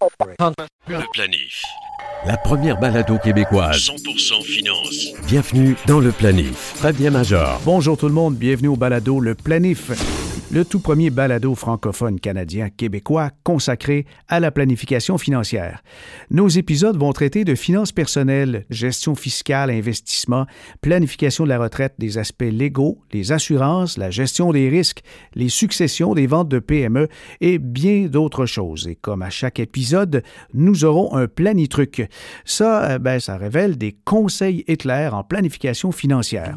Le planif. La première balado québécoise. 100% finance. Bienvenue dans le planif. Très bien, Major. Bonjour tout le monde, bienvenue au balado Le Planif, le tout premier balado francophone canadien québécois consacré à la planification financière. Nos épisodes vont traiter de finances personnelles, gestion fiscale, investissement, planification de la retraite, des aspects légaux, les assurances, la gestion des risques, les successions des ventes de PME et bien d'autres choses. Et comme à chaque épisode, nous aurons un planitruc. Ça, euh, ben, ça révèle des conseils éclairs en planification financière.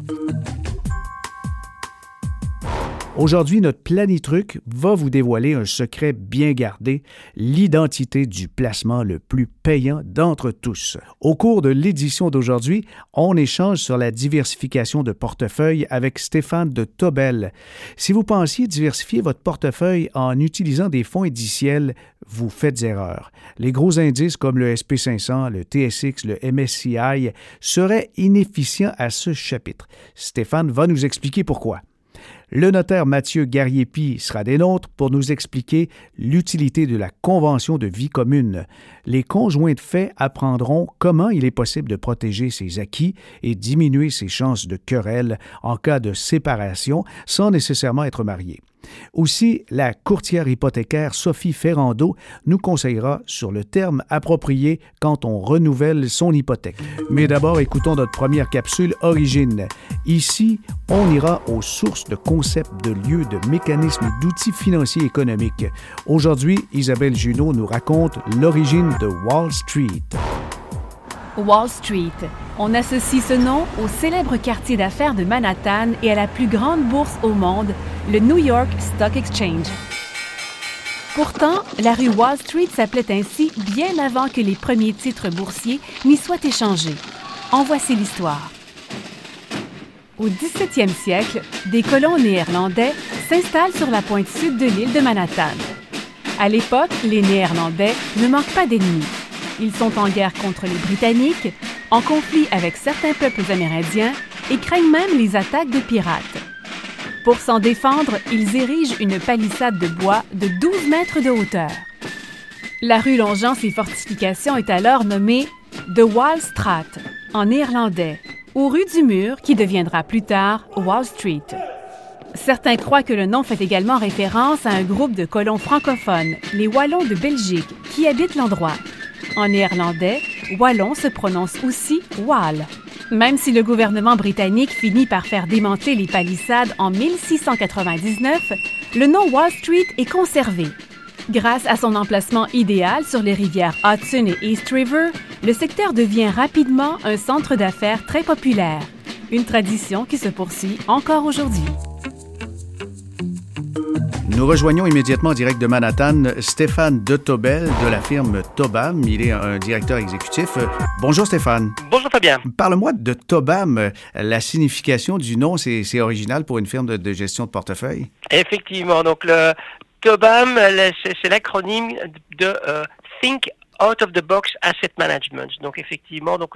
Aujourd'hui, notre planitruc va vous dévoiler un secret bien gardé, l'identité du placement le plus payant d'entre tous. Au cours de l'édition d'aujourd'hui, on échange sur la diversification de portefeuille avec Stéphane de Tobel. Si vous pensiez diversifier votre portefeuille en utilisant des fonds indiciels, vous faites erreur. Les gros indices comme le SP500, le TSX, le MSCI seraient inefficients à ce chapitre. Stéphane va nous expliquer pourquoi. Le notaire Mathieu Garriépi sera des nôtres pour nous expliquer l'utilité de la convention de vie commune. Les conjoints de fait apprendront comment il est possible de protéger ses acquis et diminuer ses chances de querelle en cas de séparation sans nécessairement être mariés. Aussi, la courtière hypothécaire Sophie Ferrando nous conseillera sur le terme approprié quand on renouvelle son hypothèque. Mais d'abord, écoutons notre première capsule Origine. Ici, on ira aux sources de concepts, de lieux, de mécanismes, d'outils financiers économiques. Aujourd'hui, Isabelle Junot nous raconte l'origine de Wall Street. Wall Street. On associe ce nom au célèbre quartier d'affaires de Manhattan et à la plus grande bourse au monde, le New York Stock Exchange. Pourtant, la rue Wall Street s'appelait ainsi bien avant que les premiers titres boursiers n'y soient échangés. En voici l'histoire. Au 17e siècle, des colons néerlandais s'installent sur la pointe sud de l'île de Manhattan. À l'époque, les Néerlandais ne manquent pas d'ennemis. Ils sont en guerre contre les Britanniques, en conflit avec certains peuples amérindiens et craignent même les attaques de pirates. Pour s'en défendre, ils érigent une palissade de bois de 12 mètres de hauteur. La rue longeant ces fortifications est alors nommée The Wall Strat en néerlandais, ou rue du mur qui deviendra plus tard Wall Street. Certains croient que le nom fait également référence à un groupe de colons francophones, les Wallons de Belgique, qui habitent l'endroit. En néerlandais, wallon se prononce aussi wall. Même si le gouvernement britannique finit par faire démanteler les palissades en 1699, le nom Wall Street est conservé. Grâce à son emplacement idéal sur les rivières Hudson et East River, le secteur devient rapidement un centre d'affaires très populaire, une tradition qui se poursuit encore aujourd'hui. Nous rejoignons immédiatement en direct de Manhattan Stéphane de Tobel de la firme Tobam. Il est un directeur exécutif. Bonjour Stéphane. Bonjour Fabien. Parle-moi de Tobam. La signification du nom, c'est original pour une firme de, de, gestion de portefeuille? Effectivement. Donc, le Tobam, c'est l'acronyme de euh, Think out of the box asset management. Donc effectivement, donc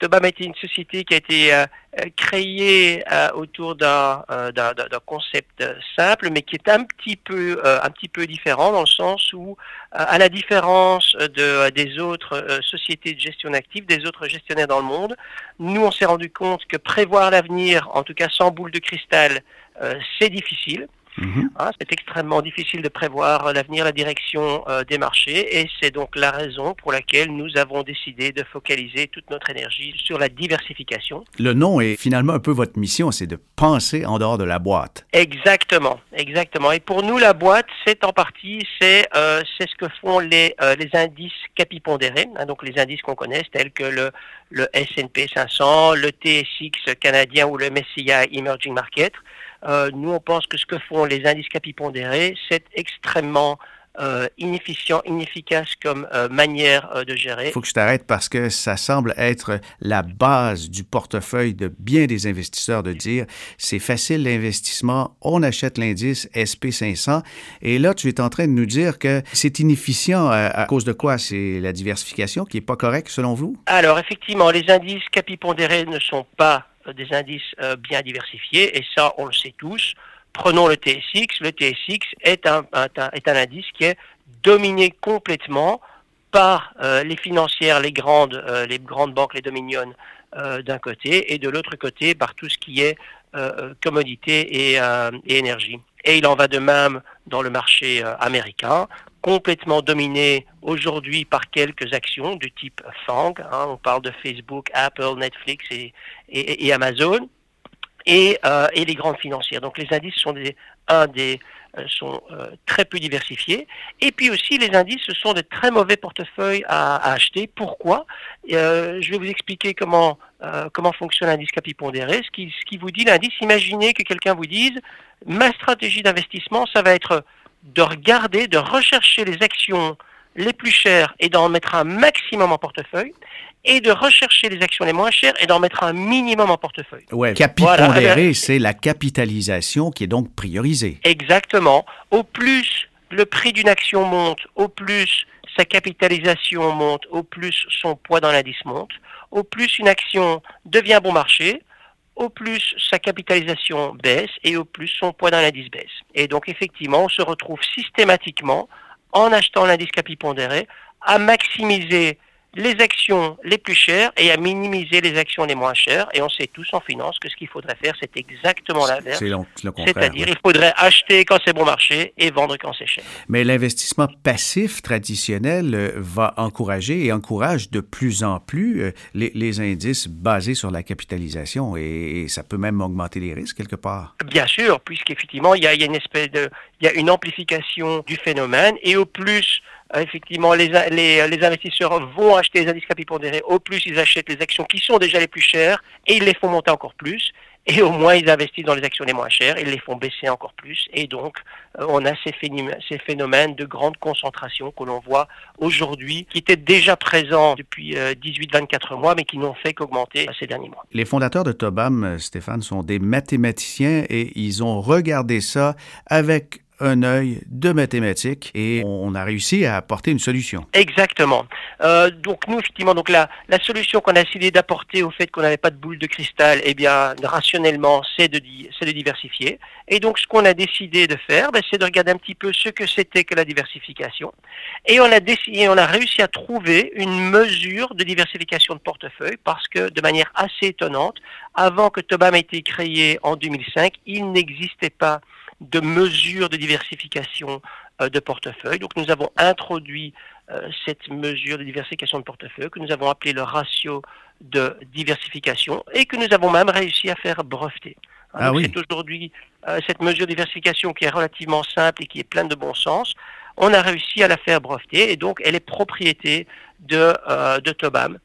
Tobam a été une société qui a été euh, créée euh, autour d'un euh, d'un concept simple, mais qui est un petit peu un petit peu différent dans le sens où, à la différence de des autres sociétés de gestion d'actifs, des autres gestionnaires dans le monde, nous on s'est rendu compte que prévoir l'avenir, en tout cas sans boule de cristal, c'est difficile. Mhm. Hein, c'est extrêmement difficile de prévoir l'avenir, la direction euh, des marchés et c'est donc la raison pour laquelle nous avons décidé de focaliser toute notre énergie sur la diversification. Le nom est finalement un peu votre mission, c'est de penser en dehors de la boîte. Exactement, exactement. Et pour nous, la boîte, c'est en partie, c'est euh, c'est ce que font les, euh, les indices capipondérés, hein, donc les indices qu'on connaît, tels que le, le S&P 500, le TSX canadien ou le MSCI Emerging Market. Euh, nous, on pense que ce que font les indices capipondérés, c'est extrêmement euh, inefficient, inefficace comme euh, manière euh, de gérer. Il faut que je t'arrête parce que ça semble être la base du portefeuille de bien des investisseurs de dire c'est facile l'investissement, on achète l'indice SP500 et là tu es en train de nous dire que c'est inefficient à, cause de quoi? C'est la diversification qui est pas correcte selon vous? Alors effectivement, les indices capipondérés ne sont pas des indices euh, bien diversifiés, et ça, on le sait tous. Prenons le TSX. Le TSX est un, est un indice qui est dominé complètement par les financières, les grandes, les grandes banques, les dominions d'un côté, et de l'autre côté par tout ce qui est commodité et, énergie. Et il en va de même dans le marché américain complètement dominé aujourd'hui par quelques actions du type FANG. Hein, on parle de Facebook, Apple, Netflix et, Amazon. Et, euh, et, les grandes financières. Donc les indices sont euh, sont euh, très peu diversifiés. Et puis aussi les indices, ce sont de très mauvais portefeuilles à, acheter. Pourquoi? Je vais vous expliquer comment comment fonctionne l'indice capi pondéré. Ce qui, ce qui vous dit l'indice, imaginez que quelqu'un vous dise ma stratégie d'investissement, ça va être de regarder, de rechercher les actions les plus chères et d'en mettre un maximum en portefeuille, et de rechercher les actions les moins chères et d'en mettre un minimum en portefeuille. Ouais, c'est la capitalisation qui est donc priorisée. Exactement. Au plus le prix d'une action monte, au plus sa capitalisation monte, au plus son poids dans l'indice monte, au plus une action devient bon marché, au plus sa capitalisation baisse et au plus son poids dans l'indice baisse. Et donc effectivement, on se retrouve systématiquement, en achetant l'indice capi pondéré, à maximiser les actions les plus chères et à minimiser les actions les moins chères. Et on sait tous en finance que ce qu'il faudrait faire, c'est exactement l'inverse. C'est-à-dire, il faudrait acheter quand c'est bon marché et vendre quand c'est cher. Mais l'investissement passif traditionnel euh, va encourager et encourage de plus en plus euh, les, indices basés sur la capitalisation et, ça peut même augmenter les risques quelque part. Bien sûr, puisqu'effectivement, il y a, il y a une espèce de, il y a une amplification du phénomène et au plus effectivement, les, les, les, investisseurs vont acheter les indices capitaux Au plus, ils achètent les actions qui sont déjà les plus chères et ils les font monter encore plus. Et au moins, ils investissent dans les actions les moins chères et les font baisser encore plus. Et donc, euh, on a ces phénomènes, ces phénomènes de grande concentration que l'on voit aujourd'hui, qui étaient déjà présents depuis 18-24 euh, mois, mais qui n'ont fait qu'augmenter ces derniers mois. Les fondateurs de Tobam, Stéphane, sont des mathématiciens et ils ont regardé ça avec un œil de mathématiques et on a réussi à apporter une solution. Exactement. Euh, donc nous, effectivement, donc la, la solution qu'on a décidé d'apporter au fait qu'on n'avait pas de boule de cristal, eh bien, rationnellement, c'est de, diversifier. Et donc, ce qu'on a décidé de faire, ben, c'est de regarder un petit peu ce que c'était que la diversification. Et on a on a réussi à trouver une mesure de diversification de portefeuille parce que, de manière assez étonnante, avant que Tobam ait été créé en 2005, il n'existait pas de mesures de diversification euh, de portefeuille. Donc nous avons introduit euh, cette mesure de diversification de portefeuille que nous avons appelé le ratio de diversification et que nous avons même réussi à faire breveter. Ah oui. C'est aujourd'hui euh, cette mesure de diversification qui est relativement simple et qui est pleine de bon sens. On a réussi à la faire breveter et donc elle est propriété de, de Tobam.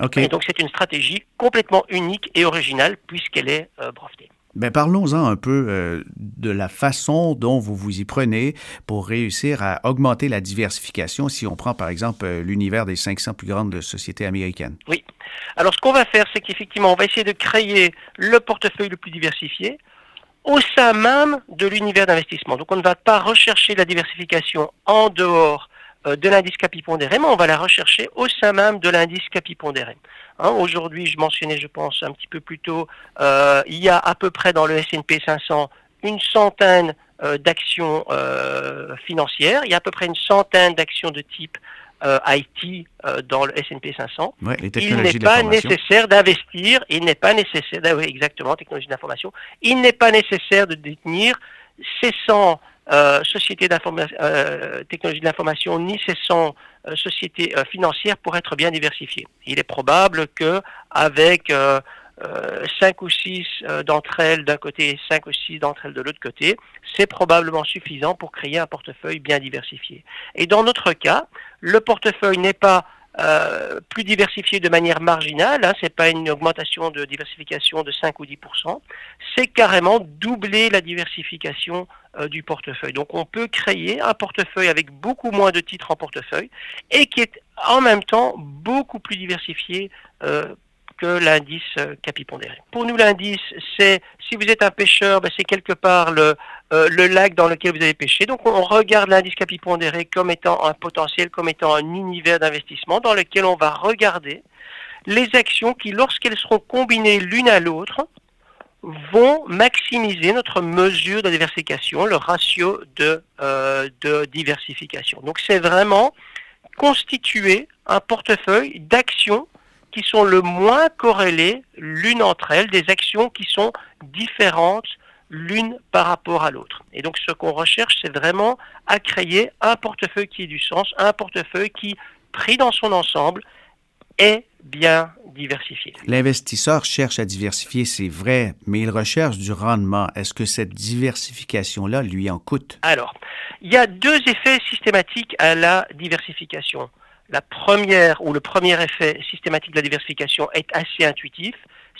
Okay. Et donc c'est une stratégie complètement unique et originale puisqu'elle est brevetée. Ben, parlons-en un peu euh, de la façon dont vous vous y prenez pour réussir à augmenter la diversification si on prend par exemple euh, l'univers des 500 plus grandes sociétés américaines. Oui. Alors ce qu'on va faire, c'est qu'effectivement, on va essayer de créer le portefeuille le plus diversifié au sein même de l'univers d'investissement. Donc on ne va pas rechercher la diversification en dehors de l'indice capi pondéré, mais on va la rechercher au sein même de l'indice capi pondéré. Hein, Aujourd'hui, je mentionnais, je pense, un petit peu plus tôt, euh, il y a à peu près dans le S&P 500 une centaine euh, d'actions euh, financières, il y a à peu près une centaine d'actions de type euh, IT euh, dans le S&P 500. Ouais, les il n'est pas nécessaire d'investir, il n'est pas nécessaire, oui, exactement, technologie d'information, il n'est pas nécessaire de détenir ces 100 euh, sociétés euh, technologie de l'information ni ces sont euh, sociétés euh, financières pour être bien diversifiées. Il est probable que avec cinq ou six d'entre elles d'un côté et cinq ou six d'entre elles de l'autre côté, c'est probablement suffisant pour créer un portefeuille bien diversifié. Et dans notre cas, le portefeuille n'est pas euh, plus diversifié de manière marginale, hein, c'est pas une augmentation de diversification de 5 ou 10% c'est carrément doubler la diversification euh, du portefeuille. Donc on peut créer un portefeuille avec beaucoup moins de titres en portefeuille et qui est en même temps beaucoup plus diversifié euh, que l'indice euh, capipondéré. Pour nous, l'indice, c'est si vous êtes un pêcheur, ben, c'est quelque part le, euh, le lac dans lequel vous avez pêché. Donc, on regarde l'indice capipondéré comme étant un potentiel, comme étant un univers d'investissement dans lequel on va regarder les actions qui, lorsqu'elles seront combinées l'une à l'autre, vont maximiser notre mesure de diversification, le ratio de, euh, de diversification. Donc, c'est vraiment constituer un portefeuille d'actions qui sont le moins corrélées l'une entre elles, des actions qui sont différentes l'une par rapport à l'autre. Et donc ce qu'on recherche, c'est vraiment à créer un portefeuille qui ait du sens, un portefeuille qui, pris dans son ensemble, est bien diversifié. L'investisseur cherche à diversifier, c'est vrai, mais il recherche du rendement. Est-ce que cette diversification-là lui en coûte? Alors, il y a deux effets systématiques à la diversification. La première ou le premier effet systématique de la diversification est assez intuitif,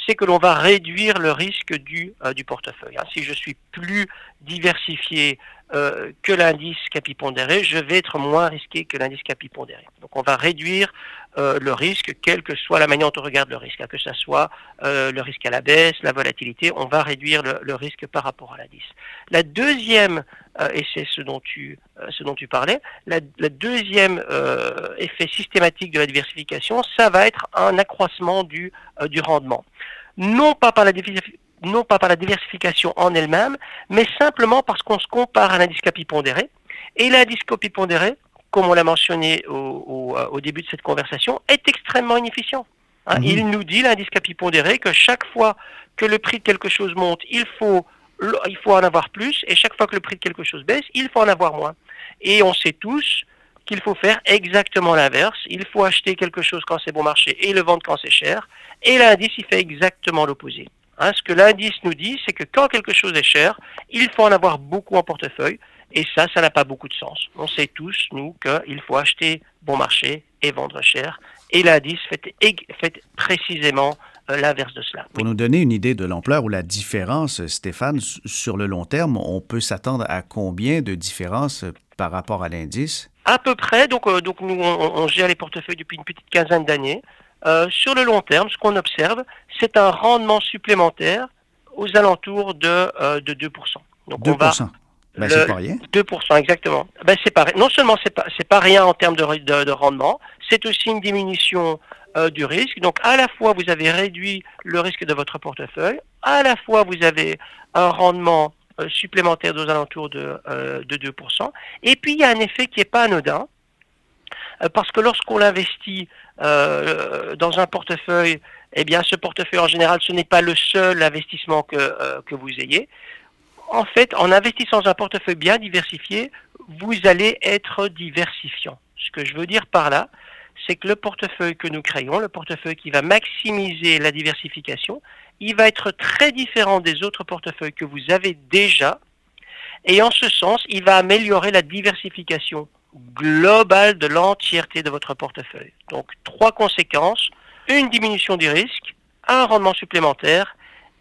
c'est que l'on va réduire le risque du, euh, portefeuille. Hein. Si je suis plus diversifié euh, que l'indice capipondéré, je vais être moins risqué que l'indice capipondéré. Donc on va réduire euh, le risque, quelle que soit la manière dont on regarde le risque, hein, que ce soit euh, le risque à la baisse, la volatilité, on va réduire le, risque par rapport à l'indice. La deuxième, et c'est ce dont tu, ce dont tu parlais, la, deuxième effet systématique de la diversification, ça va être un accroissement du, du rendement. Non pas par la non pas par la diversification en elle-même, mais simplement parce qu'on se compare à l'indice capipondéré. Et l'indice capipondéré, comme on l'a mentionné au, au, début de cette conversation, est extrêmement inefficient. Hein. Mhm. Il nous dit, l'indice capipondéré, que chaque fois que le prix de quelque chose monte, il faut, il faut en avoir plus, et chaque fois que le prix de quelque chose baisse, il faut en avoir moins. Et on sait tous qu'il faut faire exactement l'inverse. Il faut acheter quelque chose quand c'est bon marché et le vendre quand c'est cher. Et l'indice, il fait exactement l'opposé. Hein, ce que l'indice nous dit, c'est que quand quelque chose est cher, il faut en avoir beaucoup en portefeuille. Et ça, ça n'a pas beaucoup de sens. On sait tous, nous, qu'il faut acheter bon marché et vendre cher. Et l'indice fait, fait précisément euh, l'inverse de cela. Pour nous donner une idée de l'ampleur ou la différence, Stéphane, sur le long terme, on peut s'attendre à combien de différence par rapport à l'indice? À peu près. Donc, euh, donc nous, on, on, gère les portefeuilles depuis une petite quinzaine d'années. Euh, sur le long terme, ce qu'on observe, c'est un rendement supplémentaire aux alentours de, euh, de 2%. Donc 2%. On va, ben, c'est pas rien. 2%, exactement. Ben, c'est pas, non seulement c'est pas, c'est pas rien en termes de, de, de rendement, c'est aussi une diminution euh, du risque. Donc à la fois vous avez réduit le risque de votre portefeuille, à la fois vous avez un rendement euh, supplémentaire aux alentours de, euh, de 2%. Et puis il y a un effet qui est pas anodin, euh, parce que lorsqu'on investit euh, dans un portefeuille, eh bien, ce portefeuille en général, ce n'est pas le seul investissement que, euh, que vous ayez. En fait, en investissant dans un portefeuille bien diversifié, vous allez être diversifiant. Ce que je veux dire par là, c'est que le portefeuille que nous créons, le portefeuille qui va maximiser la diversification, il va être très différent des autres portefeuilles que vous avez déjà. Et en ce sens, il va améliorer la diversification global de l'entièreté de votre portefeuille. Donc trois conséquences, une diminution du risque, un rendement supplémentaire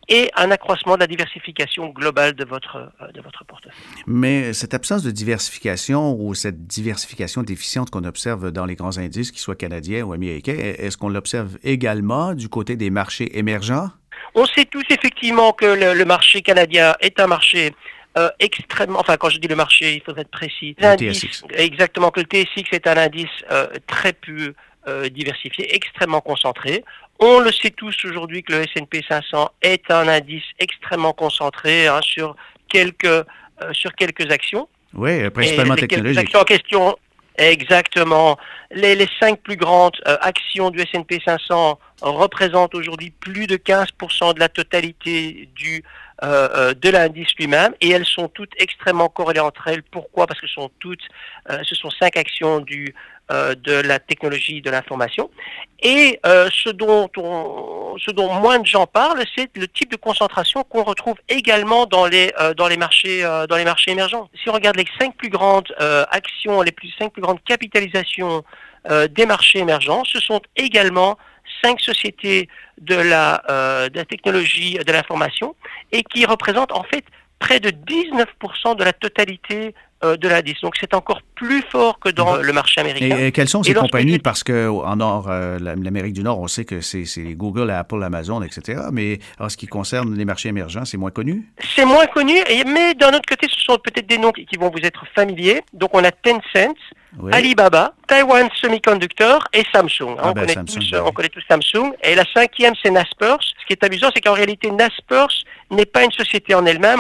et un accroissement de la diversification globale de votre, euh, de votre portefeuille. Mais cette absence de diversification ou cette diversification déficiente qu'on observe dans les grands indices, qu'ils soient canadiens ou américains, est-ce qu'on l'observe également du côté des marchés émergents? On sait tous effectivement que le marché canadien est un marché euh, extrêmement, enfin quand je dis le marché, il faudrait être précis. TSX. Exactement, que le TSX est un indice euh, très peu euh, diversifié, extrêmement concentré. On le sait tous aujourd'hui que le S&P 500 est un indice extrêmement concentré hein, sur quelques sur quelques actions. Oui, principalement technologiques. actions en question, exactement. Les, les cinq plus grandes actions du S&P 500 représentent aujourd'hui plus de 15% de la totalité du euh, euh, de l'indice lui-même et elles sont toutes extrêmement corrélées entre elles. Pourquoi? Parce que ce sont toutes, euh, ce sont cinq actions de la technologie de l'information. Et ce dont on, ce dont moins de gens parlent, c'est le type de concentration qu'on retrouve également dans les dans les marchés dans les marchés émergents. Si on regarde les cinq plus grandes actions, les plus cinq plus grandes capitalisations des marchés émergents, ce sont également cinq sociétés de la, euh, de la technologie de l'information et qui représentent en fait près de 19% de la totalité euh, de l'indice. Donc c'est encore plus fort que dans le marché américain. Et, quelles sont ces compagnies? Parce qu'en Nord, euh, l'Amérique du Nord, on sait que c'est Google, Apple, Amazon, etc. Mais en ce qui concerne les marchés émergents, c'est moins connu? C'est moins connu, mais d'un autre côté, ce sont peut-être des noms qui vont vous être familiers. Donc on a Tencent, Alibaba, Taiwan Semiconductor et Samsung. Ah on, ben, connaît Samsung, tous, ben on connaît tous Samsung. Et la cinquième, c'est Naspers. Ce qui est amusant, c'est qu'en réalité, Naspers n'est pas une société en elle-même.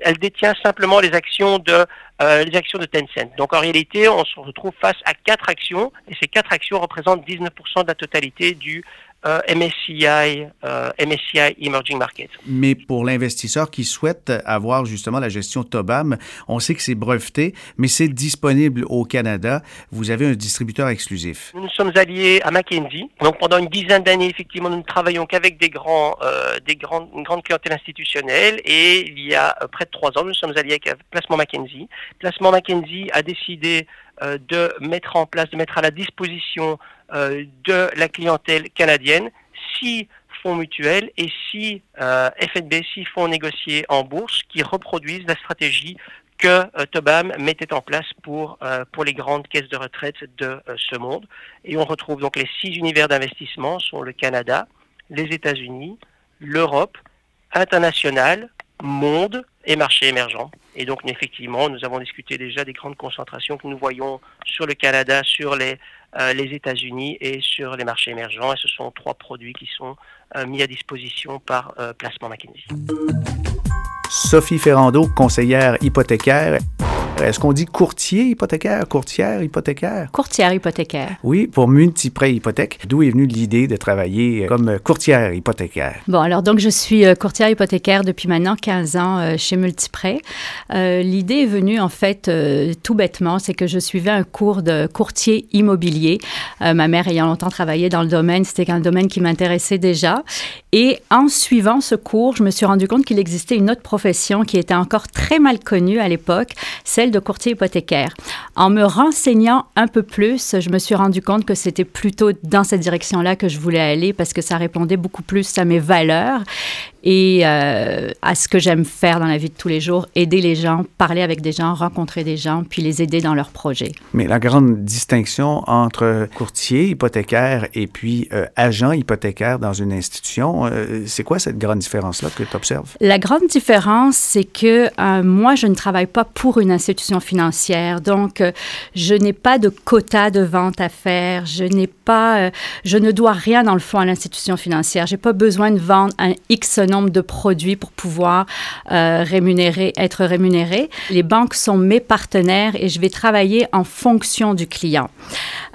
elle détient simplement les actions de les actions de Tencent. Donc en réalité, on se retrouve face à quatre actions et ces quatre actions représentent 19% de la totalité du euh, MSCI, euh, MSCI Emerging Markets. Mais pour l'investisseur qui souhaite avoir justement la gestion Tobam, on sait que c'est breveté, mais c'est disponible au Canada. Vous avez un distributeur exclusif. Nous sommes alliés à McKinsey. Donc pendant une dizaine d'années, effectivement, nous ne travaillons qu'avec des grands, euh, des grandes, une grande clientèle institutionnelle. Et il y a près de trois ans, nous sommes alliés avec Placement McKinsey. Placement McKinsey a décidé de mettre en place, de mettre à la disposition euh, de la clientèle canadienne, six fonds mutuels et six euh, FNB, six fonds négociés en bourse qui reproduisent la stratégie que euh, Tobam mettait en place pour, pour les grandes caisses de retraite de ce monde. Et on retrouve donc les six univers d'investissement sont le Canada, les États-Unis, l'Europe, international, monde et marché émergent. Et donc, effectivement, nous avons discuté déjà des grandes concentrations que nous voyons sur le Canada, sur les, euh, États-Unis et sur les marchés émergents. Et ce sont trois produits qui sont euh, mis à disposition par euh, Placement McKinsey. Sophie Ferrando, conseillère hypothécaire. Est-ce qu'on dit courtier hypothécaire, courtière hypothécaire? Courtière hypothécaire. Oui, pour Multiprêt Hypothèque. D'où est venue l'idée de travailler comme courtière hypothécaire? Bon, alors donc je suis euh, courtière hypothécaire depuis maintenant 15 ans euh, chez Multiprêt. Euh, l'idée est venue en fait tout bêtement, c'est que je suivais un cours de courtier immobilier. ma mère ayant longtemps travaillé dans le domaine, c'était un domaine qui m'intéressait déjà. Et en suivant ce cours, je me suis rendu compte qu'il existait une autre profession qui était encore très mal connue à l'époque, celle de courtier hypothécaire. En me renseignant un peu plus, je me suis rendu compte que c'était plutôt dans cette direction-là que je voulais aller parce que ça répondait beaucoup plus à mes valeurs et euh, à ce que j'aime faire dans la vie de tous les jours, aider les gens, parler avec des gens, rencontrer des gens, puis les aider dans leurs projets. Mais la grande distinction entre courtier hypothécaire et puis euh, agent hypothécaire dans une institution, euh, c'est quoi cette grande différence-là que tu observes? La grande différence, c'est que moi, je ne travaille pas pour une institution financière, donc je n'ai pas de quota de vente à faire, je n'ai pas, je ne dois rien dans le fond à l'institution financière, j'ai pas besoin de vendre un X de produits pour pouvoir euh, être rémunéré. Les banques sont mes partenaires et je vais travailler en fonction du client.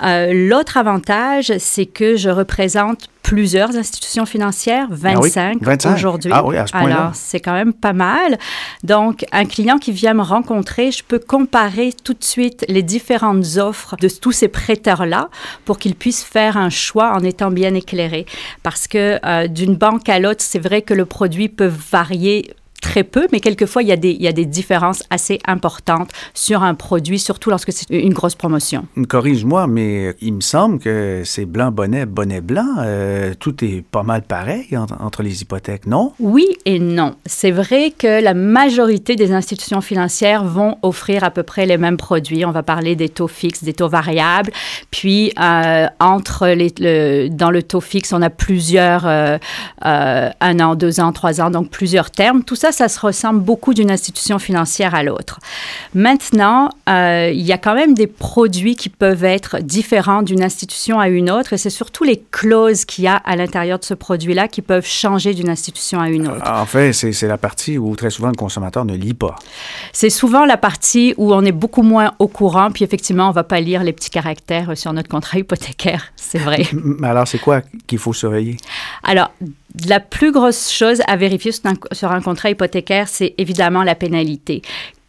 Euh, l'autre avantage, c'est que je représente plusieurs institutions financières, 25, ah aujourd'hui. Ah oui, à ce Alors, c'est quand même pas mal. Donc, un client qui vient me rencontrer, je peux comparer tout de suite les différentes offres de tous ces prêteurs-là pour qu'ils puissent faire un choix en étant bien éclairés. Parce que euh, d'une banque à l'autre, c'est vrai que le produit peut varier très peu, mais quelquefois, il y, a des, il y a des différences assez importantes sur un produit, surtout lorsque c'est une grosse promotion. Corrige-moi, mais il me semble que c'est blanc, bonnet, bonnet, blanc. Euh, tout est pas mal pareil entre, les hypothèques, non? Oui et non. C'est vrai que la majorité des institutions financières vont offrir à peu près les mêmes produits. On va parler des taux fixes, des taux variables. Puis, euh, entre les, dans le taux fixe, on a plusieurs, euh, un an, deux ans, trois ans, donc plusieurs termes. Tout ça, ça se ressemble beaucoup d'une institution financière à l'autre. Maintenant, euh, il y a quand même des produits qui peuvent être différents d'une institution à une autre et c'est surtout les clauses qu'il y a à l'intérieur de ce produit-là qui peuvent changer d'une institution à une autre. En fait, c'est la partie où très souvent le consommateur ne lit pas. C'est souvent la partie où on est beaucoup moins au courant, puis effectivement, on ne va pas lire les petits caractères sur notre contrat hypothécaire, c'est vrai. Mais alors, c'est quoi qu'il faut surveiller? Alors, la plus grosse chose à vérifier sur un, contrat hypothécaire, c'est évidemment la pénalité.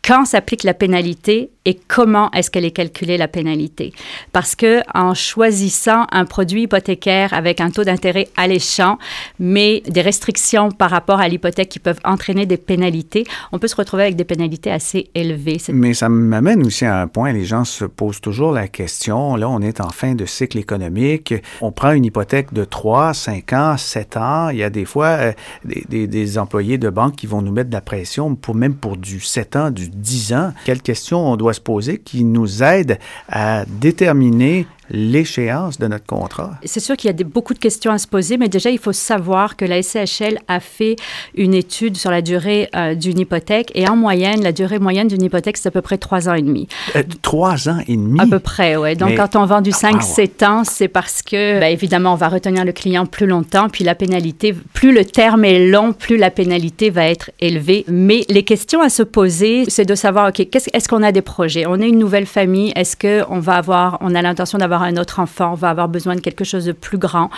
Quand s'applique la pénalité, et comment est-ce qu'elle est calculée la pénalité. Parce que en choisissant un produit hypothécaire avec un taux d'intérêt alléchant, mais des restrictions par rapport à l'hypothèque qui peuvent entraîner des pénalités, on peut se retrouver avec des pénalités assez élevées. Mais ça m'amène aussi à un point, les gens se posent toujours la question, là on est en fin de cycle économique, on prend une hypothèque de 3, 5 ans, 7 ans, il y a des fois euh, des, employés de banque qui vont nous mettre de la pression pour même pour du 7 ans, du 10 ans. Quelle question on doit se poser qui nous aide à déterminer l'échéance de notre contrat? C'est sûr qu'il y a des, beaucoup de questions à se poser, mais déjà, il faut savoir que la SCHL a fait une étude sur la durée euh, d'une hypothèque et en moyenne, la durée moyenne d'une hypothèque, c'est à peu près trois ans et demi. Euh, trois ans et demi? À peu près, oui. Donc, Mais- quand on vend du Ah, 5-7 ans, c'est parce que, ben, évidemment, on va retenir le client plus longtemps, puis la pénalité, plus le terme est long, plus la pénalité va être élevée. Mais les questions à se poser, c'est de savoir, OK, est-ce qu'on a des projets? On est une nouvelle famille. Est-ce qu'on va avoir, on a l'intention d'avoir un autre enfant? On va avoir besoin de quelque chose de plus grand?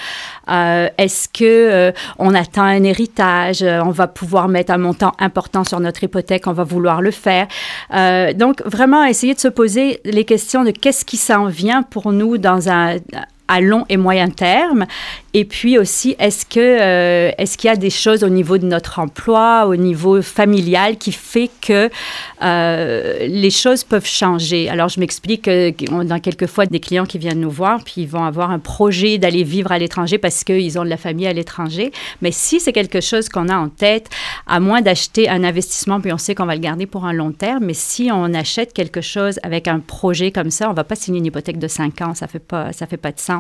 Euh, est-ce que euh, on attend un héritage? Euh, On va pouvoir mettre un montant important sur notre hypothèque? On va vouloir le faire? Donc, vraiment, essayer de se poser les questions de qu'est-ce qui s'en vient pour nous dans un à long et moyen terme. Et puis aussi, est-ce que euh, est-ce qu'il y a des choses au niveau de notre emploi, au niveau familial, qui fait que euh, les choses peuvent changer? Alors, je m'explique. euh, on a quelquefois des clients qui viennent nous voir, puis ils vont avoir un projet d'aller vivre à l'étranger parce qu'ils ont de la famille à l'étranger. Mais si c'est quelque chose qu'on a en tête, à moins d'acheter un investissement, puis on sait qu'on va le garder pour un long terme, mais si on achète quelque chose avec un projet comme ça, on va pas signer une hypothèque de 5 ans, ça fait pas, ça fait pas de sens.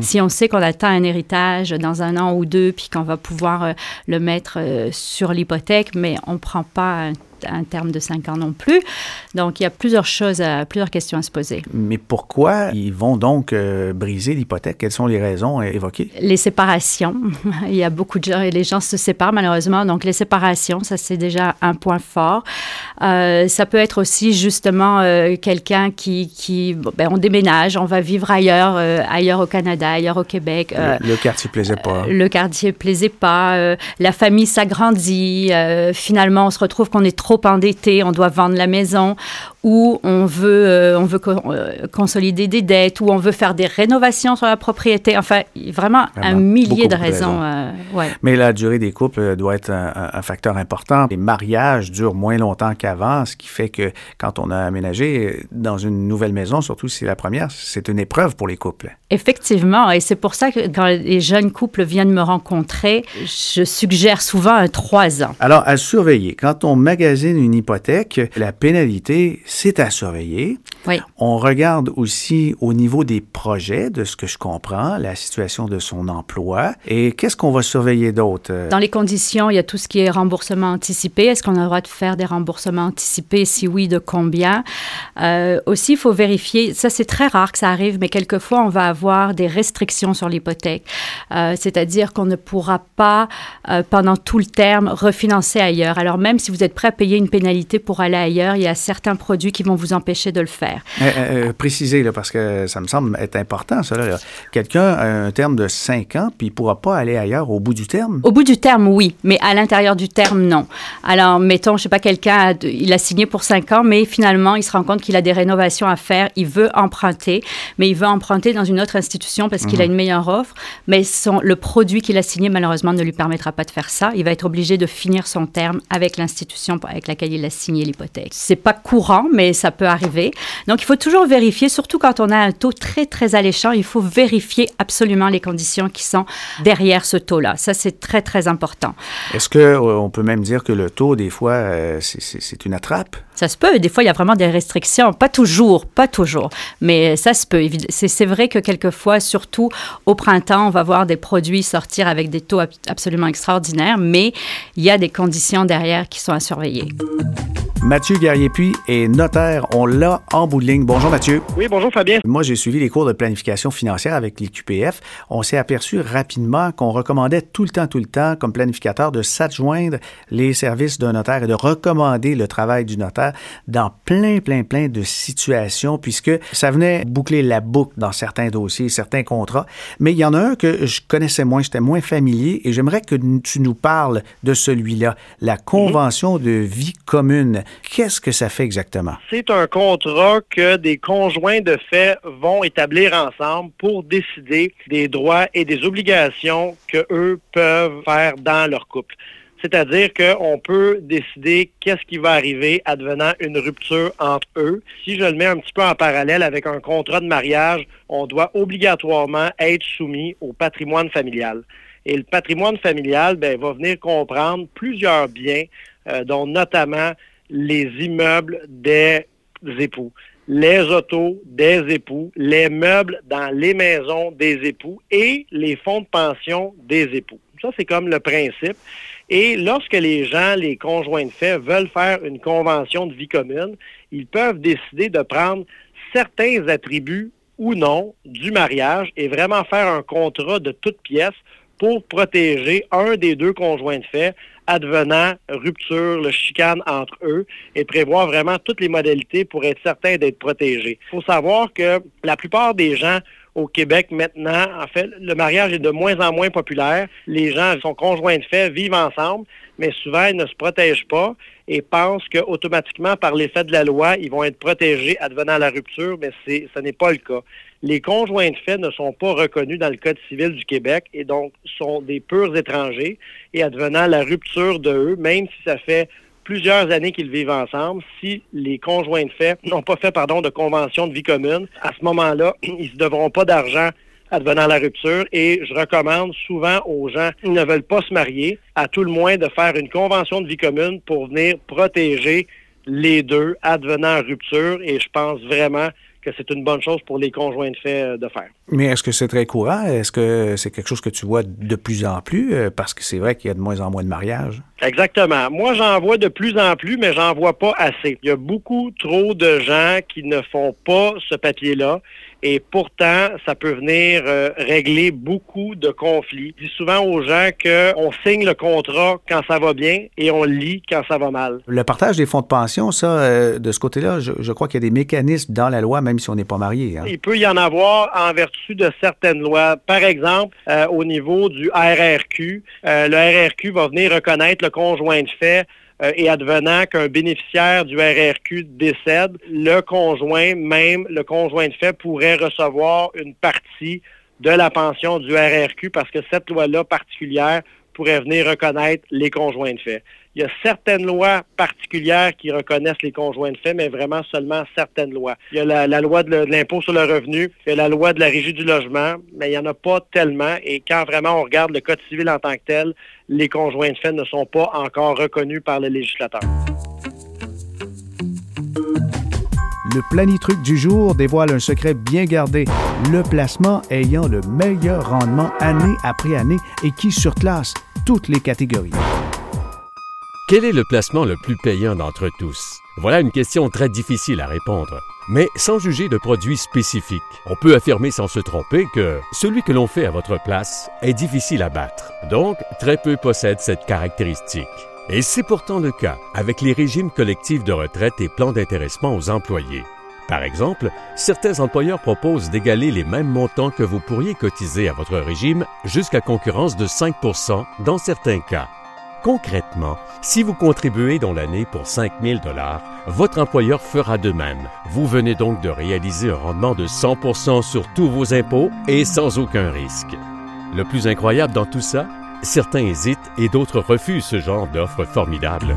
Si on sait qu'on attend un héritage dans un an ou deux, puis qu'on va pouvoir euh, le mettre euh, sur l'hypothèque, mais on prend pas un, un terme de 5 ans non plus. Donc, il y a plusieurs choses, à- plusieurs questions à se poser. Mais pourquoi ils vont donc euh, briser l'hypothèque? Quelles sont les raisons évoquées? Les séparations. Il y a beaucoup de gens, et les gens se séparent malheureusement. Donc, les séparations, ça, c'est déjà un point fort. Euh, ça peut être aussi justement euh, quelqu'un qui, qui bon, ben, on déménage, on va vivre ailleurs, ailleurs au Canada, ailleurs au Québec. Le, le quartier plaisait pas. le quartier plaisait pas, la famille s'agrandit, finalement on se retrouve qu'on est trop endetté, on doit vendre la maison, ou on veut, euh, on veut co- euh, consolider des dettes, ou on veut faire des rénovations sur la propriété. Enfin, vraiment, un Vraiment, millier de de raisons. euh, ouais. Mais la durée des couples doit être un, facteur important. Les mariages durent moins longtemps qu'avant, ce qui fait que quand on a aménagé dans une nouvelle maison, surtout si c'est la première, c'est une épreuve pour les couples. Effectivement, et c'est pour ça que quand les jeunes couples viennent me rencontrer, je suggère souvent un trois ans. Alors, à surveiller. Quand on magasine une hypothèque, la pénalité, c'est à surveiller. Oui. On regarde aussi au niveau des projets, de ce que je comprends, la situation de son emploi. Et qu'est-ce qu'on va surveiller d'autre? Dans les conditions, il y a tout ce qui est remboursement anticipé. Est-ce qu'on a le droit de faire des remboursements anticipés? Si oui, de combien? Euh, aussi, il faut vérifier, ça c'est très rare que ça arrive, mais quelquefois, on va avoir des restrictions sur l'hypothèque. Euh, C'est-à-dire qu'on ne pourra pas, euh, pendant tout le terme, refinancer ailleurs. Alors même si vous êtes prêt à payer une pénalité pour aller ailleurs, il y a certains produits qui vont vous empêcher de le faire. Euh, euh, préciser, là, parce que ça me semble être important, là. Quelqu'un a un terme de 5 ans, puis il ne pourra pas aller ailleurs au bout du terme? Au bout du terme, oui, mais à l'intérieur du terme, non. Alors, mettons, je sais pas, quelqu'un, il a signé pour cinq ans, mais finalement, il se rend compte qu'il a des rénovations à faire, il veut emprunter, mais il veut emprunter dans une autre institution parce qu'il a une meilleure offre, mais son, le produit qu'il a signé, malheureusement, ne lui permettra pas de faire ça. Il va être obligé de finir son terme avec l'institution avec laquelle il a signé l'hypothèque. C'est pas courant, mais ça peut arriver. Donc, il faut toujours vérifier, surtout quand on a un taux très, très alléchant, il faut vérifier absolument les conditions qui sont derrière ce taux-là. Ça, c'est très, très important. Est-ce qu'on peut même dire que le taux, des fois, euh, c'est- une attrape? Ça se peut. Des fois, il y a vraiment des restrictions. Pas toujours, pas toujours. Mais ça se peut. C'est vrai que quelquefois, surtout au printemps, on va voir des produits sortir avec des taux ab- absolument extraordinaires, mais il y a des conditions derrière qui sont à surveiller. Mathieu Guerrier-Puy est notaire. On l'a en bout de ligne. Bonjour, Mathieu. Oui, bonjour Fabien. Moi, j'ai suivi les cours de planification financière avec les QPF. On s'est aperçu rapidement qu'on recommandait tout le temps, tout le temps, comme planificateur, de s'adjoindre les services d'un notaire et de recommander le travail du notaire dans plein, plein, plein de situations, puisque ça venait boucler la boucle dans certains dossiers, certains contrats. Mais il y en a un que je connaissais moins, j'étais moins familier, et j'aimerais que tu nous parles de celui-là, la Convention de vie commune. Qu'est-ce que ça fait exactement? C'est un contrat que des conjoints de fait vont établir ensemble pour décider des droits et des obligations que eux peuvent faire dans leur couple. C'est-à-dire qu'on peut décider qu'est-ce qui va arriver advenant une rupture entre eux. Si je le mets un petit peu en parallèle avec un contrat de mariage, on doit obligatoirement être soumis au patrimoine familial. Et le patrimoine familial ben, va venir comprendre plusieurs biens, euh, dont notamment les immeubles des époux. les autos des époux, les meubles dans les maisons des époux et les fonds de pension des époux. Ça, c'est comme le principe. Et lorsque les gens, les conjoints de fait, veulent faire une convention de vie commune, ils peuvent décider de prendre certains attributs ou non du mariage et vraiment faire un contrat de toute pièce pour protéger un des deux conjoints de fait advenant rupture, le chicane entre eux et prévoir vraiment toutes les modalités pour être certain d'être protégé. Il faut savoir que la plupart des gens au Québec maintenant, en fait, le mariage est de moins en moins populaire. Les gens sont conjoints de fait, vivent ensemble, mais souvent ils ne se protègent pas et pensent qu'automatiquement, par l'effet de la loi, ils vont être protégés advenant la rupture, mais ce n'est pas le cas. Les conjoints de fait ne sont pas reconnus dans le Code civil du Québec et donc sont des purs étrangers. Et advenant la rupture de eux, même si ça fait plusieurs années qu'ils vivent ensemble, si les conjoints de fait n'ont pas fait pardon, de convention de vie commune, à ce moment-là, ils ne devront pas d'argent advenant la rupture et je recommande souvent aux gens qui ne veulent pas se marier, à tout le moins de faire une convention de vie commune pour venir protéger les deux advenant rupture et je pense vraiment que c'est une bonne chose pour les conjoints de fait euh, de faire. Mais est-ce que c'est très courant? Est-ce que c'est quelque chose que tu vois de plus en plus? Euh, parce que c'est vrai qu'il y a de moins en moins de mariages? Exactement. Moi, j'en vois de plus en plus, mais j'en vois pas assez. Il y a beaucoup trop de gens qui ne font pas ce papier-là et pourtant, ça peut venir euh, régler beaucoup de conflits. Je dis souvent aux gens qu'on signe le contrat quand ça va bien et on le lit quand ça va mal. Le partage des fonds de pension, ça, euh, de ce côté-là, je, crois qu'il y a des mécanismes dans la loi, même si on n'est pas marié. Hein. Il peut y en avoir en vertu de certaines lois. Par exemple, euh, au niveau du RRQ, le RRQ va venir reconnaître le conjoint de fait euh, et advenant qu'un bénéficiaire du RRQ décède, le conjoint, même le conjoint de fait, pourrait recevoir une partie de la pension du RRQ parce que cette loi-là particulière pourrait venir reconnaître les conjoints de fait. Il y a certaines lois particulières qui reconnaissent les conjoints de fait, mais vraiment seulement certaines lois. Il y a la, loi de l'impôt sur le revenu, il y a la loi de la régie du logement, mais il n'y en a pas tellement. Et quand vraiment on regarde le Code civil en tant que tel, les conjoints de fait ne sont pas encore reconnus par le législateur. Le planitruc du jour dévoile un secret bien gardé, le placement ayant le meilleur rendement année après année et qui surclasse toutes les catégories. Quel est le placement le plus payant d'entre tous? Voilà une question très difficile à répondre. Mais sans juger de produits spécifiques, on peut affirmer sans se tromper que celui que l'on fait à votre place est difficile à battre. Donc, très peu possèdent cette caractéristique. Et c'est pourtant le cas avec les régimes collectifs de retraite et plans d'intéressement aux employés. Par exemple, certains employeurs proposent d'égaler les mêmes montants que vous pourriez cotiser à votre régime jusqu'à concurrence de 5% dans certains cas. Concrètement, si vous contribuez dans l'année pour 5 000 votre employeur fera de même. Vous venez donc de réaliser un rendement de 100 sur tous vos impôts et sans aucun risque. Le plus incroyable dans tout ça, certains hésitent et d'autres refusent ce genre d'offre formidable.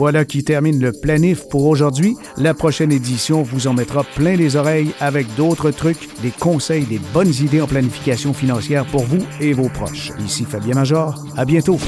Voilà qui termine le planif pour aujourd'hui. La prochaine édition vous en mettra plein les oreilles avec d'autres trucs, des conseils, des bonnes idées en planification financière pour vous et vos proches. Ici Fabien Major. À bientôt.